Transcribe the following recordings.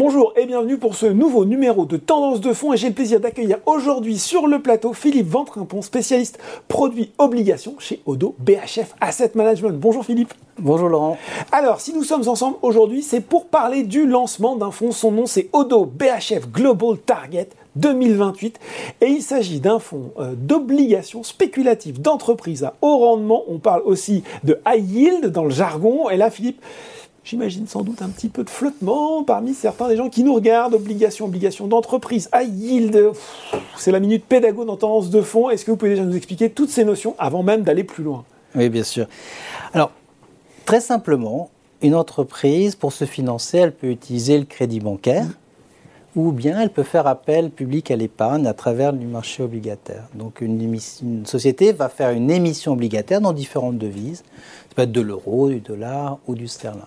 Bonjour et bienvenue pour ce nouveau numéro de Tendance de fonds et j'ai le plaisir d'accueillir aujourd'hui sur le plateau Philippe Ventrimpon, spécialiste produits obligations chez Odo BHF Asset Management. Bonjour Philippe. Bonjour Laurent. Alors si nous sommes ensemble aujourd'hui c'est pour parler du lancement d'un fonds, son nom c'est Odo BHF Global Target 2028 et il s'agit d'un fonds euh, d'obligations spéculatives d'entreprise à haut rendement. On parle aussi de high yield dans le jargon et là Philippe J'imagine sans doute un petit peu de flottement parmi certains des gens qui nous regardent. Obligations, obligations d'entreprise, high yield. C'est la minute pédago dans tendance de fond. Est-ce que vous pouvez déjà nous expliquer toutes ces notions avant même d'aller plus loin? Oui, bien sûr. Alors, très simplement, une entreprise, pour se financer, elle peut utiliser le crédit bancaire ou bien elle peut faire appel public à l'épargne à travers du marché obligataire. Donc une, une, société va faire une émission obligataire dans différentes devises. Ça peut être de l'euro, du dollar ou du sterling.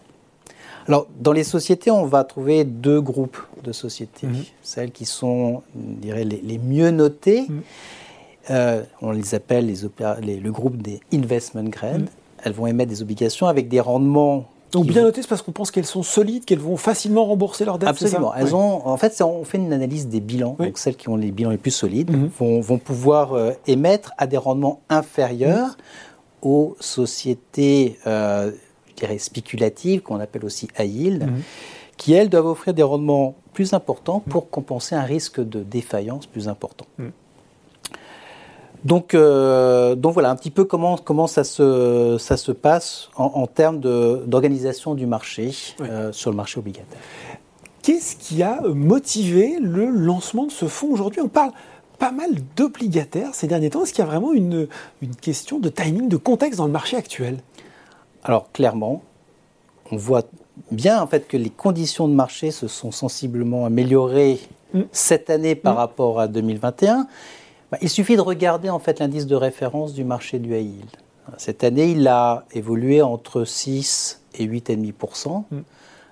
Alors, dans les sociétés, on va trouver deux groupes de sociétés. Mhm. Celles qui sont, dirais, les, mieux notées, mhm. euh, on les appelle les, le groupe des investment grade. Mhm. Elles vont émettre des obligations avec des rendements donc bien notées, c'est parce qu'on pense qu'elles sont solides, qu'elles vont facilement rembourser leurs dettes. Absolument. Elles ont, en fait, on fait une analyse des bilans. Donc celles qui ont les bilans les plus solides vont, pouvoir euh, émettre à des rendements inférieurs aux sociétés euh, dirais, spéculatives, qu'on appelle aussi high yield, mhm. qui, elles, doivent offrir des rendements plus importants pour compenser un risque de défaillance plus important. Mhm. Donc, euh, donc voilà un petit peu comment, comment ça, se, ça se passe en, termes d'organisation du marché euh, sur le marché obligataire. Qu'est-ce qui a motivé le lancement de ce fonds aujourd'hui? On parle pas mal d'obligataires ces derniers temps. Est-ce qu'il y a vraiment une, une question de timing, de contexte dans le marché actuel? Alors clairement, on voit bien en fait que les conditions de marché se sont sensiblement améliorées mm. cette année par mm. rapport à 2021. Bah, il suffit de regarder en fait l'indice de référence du marché du high yield. Cette année, il a évolué entre 6 et 8,5%, mm.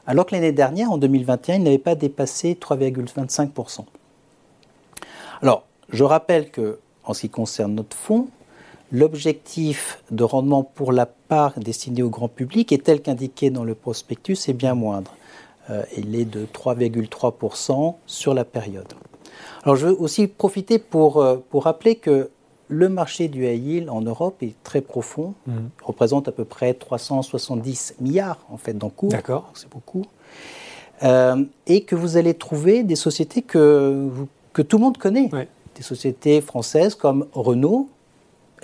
alors que l'année dernière, en 2021, il n'avait pas dépassé 3,25%. Alors, je rappelle que en ce qui concerne notre fonds, l'objectif de rendement pour la part destinée au grand public est tel qu'indiqué dans le prospectus est bien moindre. Euh, il est de 3,3% sur la période. Alors je veux aussi profiter pour, euh, pour rappeler que le marché du high yield en Europe est très profond, mmh. représente à peu près 370 milliards en fait d'encours. D'accord. C'est beaucoup. Euh, et que vous allez trouver des sociétés que, que tout le monde connaît. Des sociétés françaises comme Renault,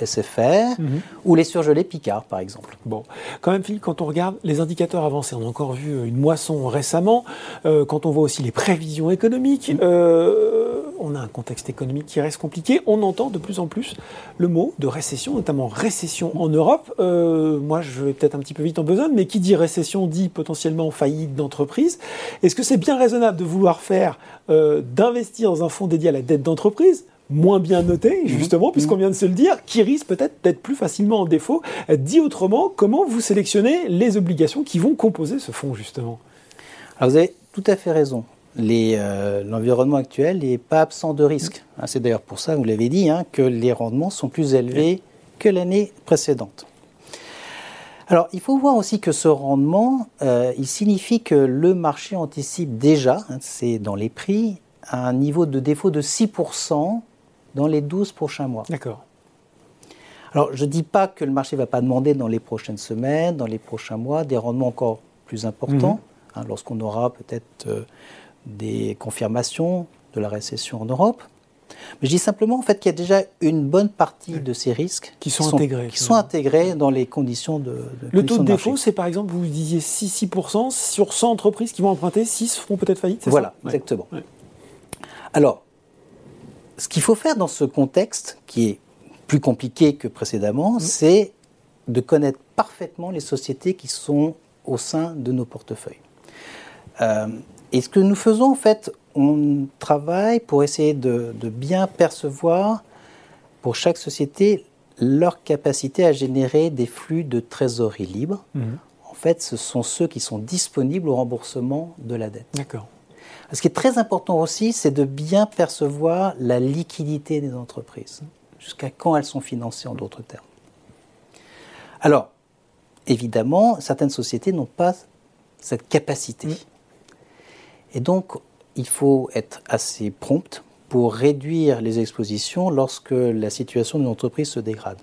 SFR mhm. ou les surgelés Picard, par exemple. Bon, quand même, Philippe, quand on regarde les indicateurs avancés, on a encore vu euh, une moisson récemment, euh, quand on voit aussi les prévisions économiques, euh, on a un contexte économique qui reste compliqué, on entend de plus en plus le mot de récession, notamment récession en Europe. moi, je vais peut-être un petit peu vite en besogne, mais qui dit récession dit potentiellement faillite d'entreprise. Est-ce que c'est bien raisonnable de vouloir faire, d'investir dans un fonds dédié à la dette d'entreprise moins bien noté, mhm. justement, puisqu'on mhm. vient de se le dire, qui risque peut-être d'être plus facilement en défaut. Dit autrement, comment vous sélectionnez les obligations qui vont composer ce fonds, justement? Alors vous avez tout à fait raison. Euh, l'environnement actuel n'est pas absent de risque. Hein, c'est d'ailleurs pour ça, vous l'avez dit, hein, que les rendements sont plus élevés que l'année précédente. Alors, il faut voir aussi que ce rendement, euh, il signifie que le marché anticipe déjà, hein, c'est dans les prix, un niveau de défaut de 6% dans les 12 prochains mois. D'accord. Alors, je ne dis pas que le marché ne va pas demander dans les prochaines semaines, dans les prochains mois, des rendements encore plus importants, mhm. hein, lorsqu'on aura peut-être euh, des confirmations de la récession en Europe. Mais je dis simplement en fait qu'il y a déjà une bonne partie de ces risques qui sont, intégrés, qui sont intégrés dans les conditions de. le taux de, défaut, c'est par exemple, vous disiez 6, 6% sur 100 entreprises qui vont emprunter, 6 feront peut-être faillite. Voilà, exactement. Alors, ce qu'il faut faire dans ce contexte, qui est plus compliqué que précédemment, mmh. c'est de connaître parfaitement les sociétés qui sont au sein de nos portefeuilles. Euh, et ce que nous faisons, en fait, on travaille pour essayer de, bien percevoir pour chaque société leur capacité à générer des flux de trésorerie libre. Mmh. En fait, ce sont ceux qui sont disponibles au remboursement de la dette. D'accord. Ce qui est très important aussi, c'est de bien percevoir la liquidité des entreprises, jusqu'à quand elles sont financées en d'autres termes. Alors, évidemment, certaines sociétés n'ont pas cette capacité. Et donc, il faut être assez prompt pour réduire les expositions lorsque la situation d'une entreprise se dégrade.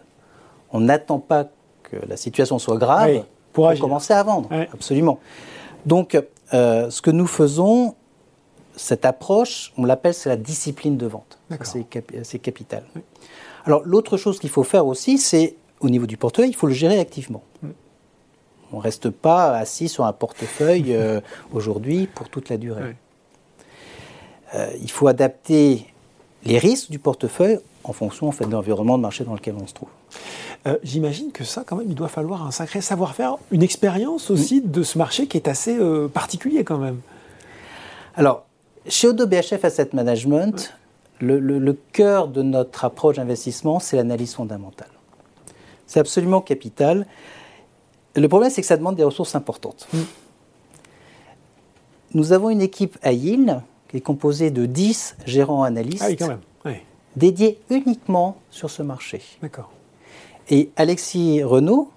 On n'attend pas que la situation soit grave pour, commencer à vendre. Absolument. Donc, euh, ce que nous faisons, cette approche, on l'appelle c'est la discipline de vente. C'est capital. Alors l'autre chose qu'il faut faire aussi, c'est au niveau du portefeuille, il faut le gérer activement. Mm. On ne reste pas assis sur un portefeuille euh, aujourd'hui pour toute la durée. Euh, il faut adapter les risques du portefeuille en fonction en fait, de l'environnement de marché dans lequel on se trouve. Euh, j'imagine que ça, quand même, il doit falloir un sacré savoir-faire, une expérience aussi de ce marché qui est assez particulier quand même. Alors, chez Odo BHF Asset Management, le, cœur de notre approche d'investissement, c'est l'analyse fondamentale. C'est absolument capital. Le problème, c'est que ça demande des ressources importantes. Mm. Nous avons une équipe à Yale qui est composée de 10 gérants analystes ah dédiés uniquement sur ce marché. D'accord. Et Alexis Renault,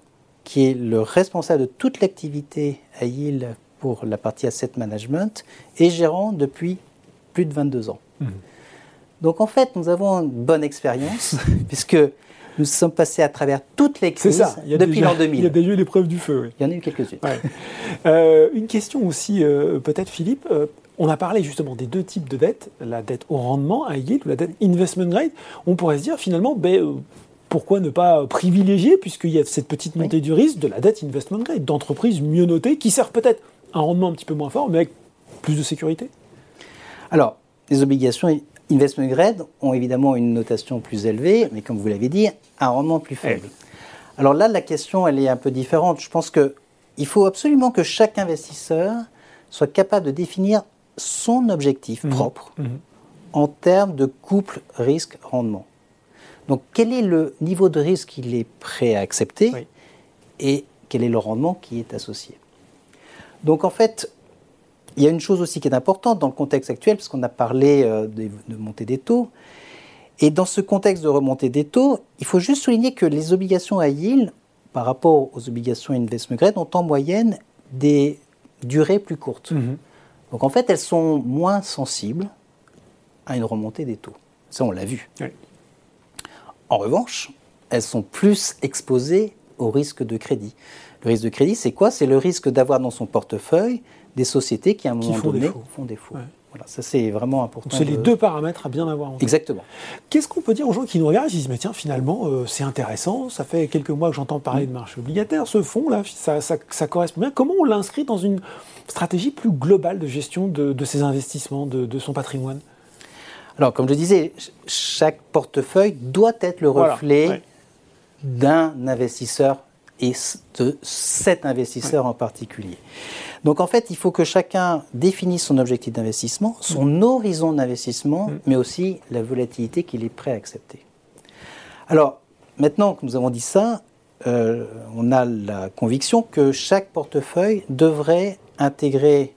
qui est le responsable de toute l'activité à Yale pour la partie asset management, est gérant depuis plus de 22 ans. Mm. Donc en fait, nous avons une bonne expérience, puisque nous sommes passés à travers toutes les crises depuis l'an 2000. Il y a déjà eu l'épreuve du feu. Oui. Il y en a eu quelques-unes. Euh, une question aussi, euh, peut-être Philippe. Euh, on a parlé justement des deux types de dettes, la dette au rendement, à yield, ou la dette investment grade. On pourrait se dire finalement, ben, pourquoi ne pas privilégier, puisqu'il y a cette petite montée du risque, de la dette investment grade, d'entreprises mieux notées, qui servent peut-être un rendement un petit peu moins fort, mais avec plus de sécurité Alors, les obligations investment grade ont évidemment une notation plus élevée, mais comme vous l'avez dit, un rendement plus faible. Alors là, la question, elle est un peu différente. Je pense qu'il faut absolument que chaque investisseur soit capable de définir son objectif mhm. propre mhm. en termes de couple risque-rendement. Donc, quel est le niveau de risque qu'il est prêt à accepter et quel est le rendement qui est associé? Donc, en fait, il y a une chose aussi qui est importante dans le contexte actuel, parce qu'on a parlé euh, de, montée des taux. Et dans ce contexte de remontée des taux, il faut juste souligner que les obligations à yield, par rapport aux obligations investment grade, ont en moyenne des durées plus courtes. Mhm. Donc en fait, elles sont moins sensibles à une remontée des taux. Ça, on l'a vu. En revanche, elles sont plus exposées au risque de crédit. Le risque de crédit, c'est quoi? C'est le risque d'avoir dans son portefeuille des sociétés qui, à un moment donné, font défaut. Voilà, ça c'est vraiment important. C'est les deux paramètres à bien avoir en tête. Exactement. Qu'est-ce qu'on peut dire aux gens qui nous regardent qui disent mais tiens finalement euh, c'est intéressant, ça fait quelques mois que j'entends parler de marché obligataire, ce fonds là ça, ça, correspond bien. Comment on l'inscrit dans une stratégie plus globale de gestion de, de ses investissements, de, de, son patrimoine? Alors comme je disais, chaque portefeuille doit être le reflet d'un investisseur et de cet investisseur en particulier. Donc en fait, il faut que chacun définisse son objectif d'investissement, son mm. horizon d'investissement, mm. mais aussi la volatilité qu'il est prêt à accepter. Alors, maintenant que nous avons dit ça, euh, on a la conviction que chaque portefeuille devrait intégrer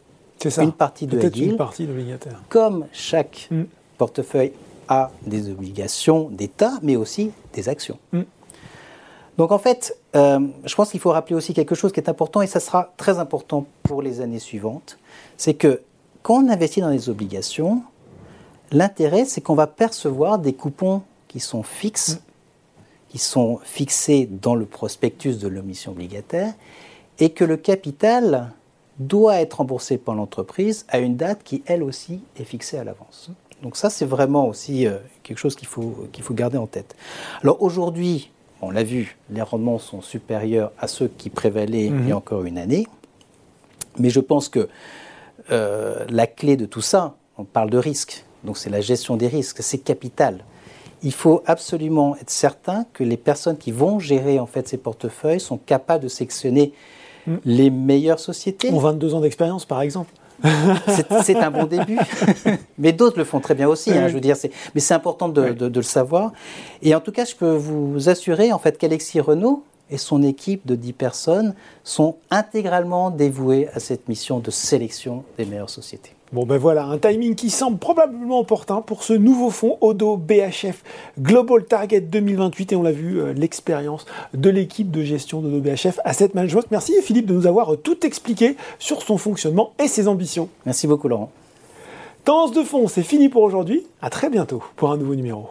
une partie de une partie d'obligataire. Comme chaque mm. portefeuille a des obligations d'État, mais aussi des actions. Donc en fait, euh, je pense qu'il faut rappeler aussi quelque chose qui est important, et ça sera très important pour les années suivantes, c'est que quand on investit dans les obligations, l'intérêt, c'est qu'on va percevoir des coupons qui sont fixes, qui sont fixés dans le prospectus de l'omission obligataire, et que le capital doit être remboursé par l'entreprise à une date qui, elle aussi, est fixée à l'avance. Donc ça, c'est vraiment aussi euh, quelque chose qu'il faut, qu'il faut garder en tête. Alors aujourd'hui, on l'a vu, les rendements sont supérieurs à ceux qui prévalaient il y a mhm. encore une année. Mais je pense que euh, la clé de tout ça, on parle de risque, donc c'est la gestion des risques, c'est capital. Il faut absolument être certain que les personnes qui vont gérer en fait ces portefeuilles sont capables de sélectionner mm. les meilleures sociétés. Ont 22 ans d'expérience, par exemple. C'est un bon début, mais d'autres le font très bien aussi. Hein, je veux dire, mais c'est important de, de, le savoir. Et en tout cas, je peux vous assurer en fait qu'Alexis Renault et son équipe de 10 personnes sont intégralement dévoués à cette mission de sélection des meilleures sociétés. Bon ben voilà, un timing qui semble probablement opportun pour ce nouveau fonds Odo BHF Global Target 2028 et on l'a vu, euh, l'expérience de l'équipe de gestion d'Odo BHF Asset Management. Merci Philippe de nous avoir tout expliqué sur son fonctionnement et ses ambitions. Merci beaucoup Laurent. Tendance de fond, c'est fini pour aujourd'hui. À très bientôt pour un nouveau numéro.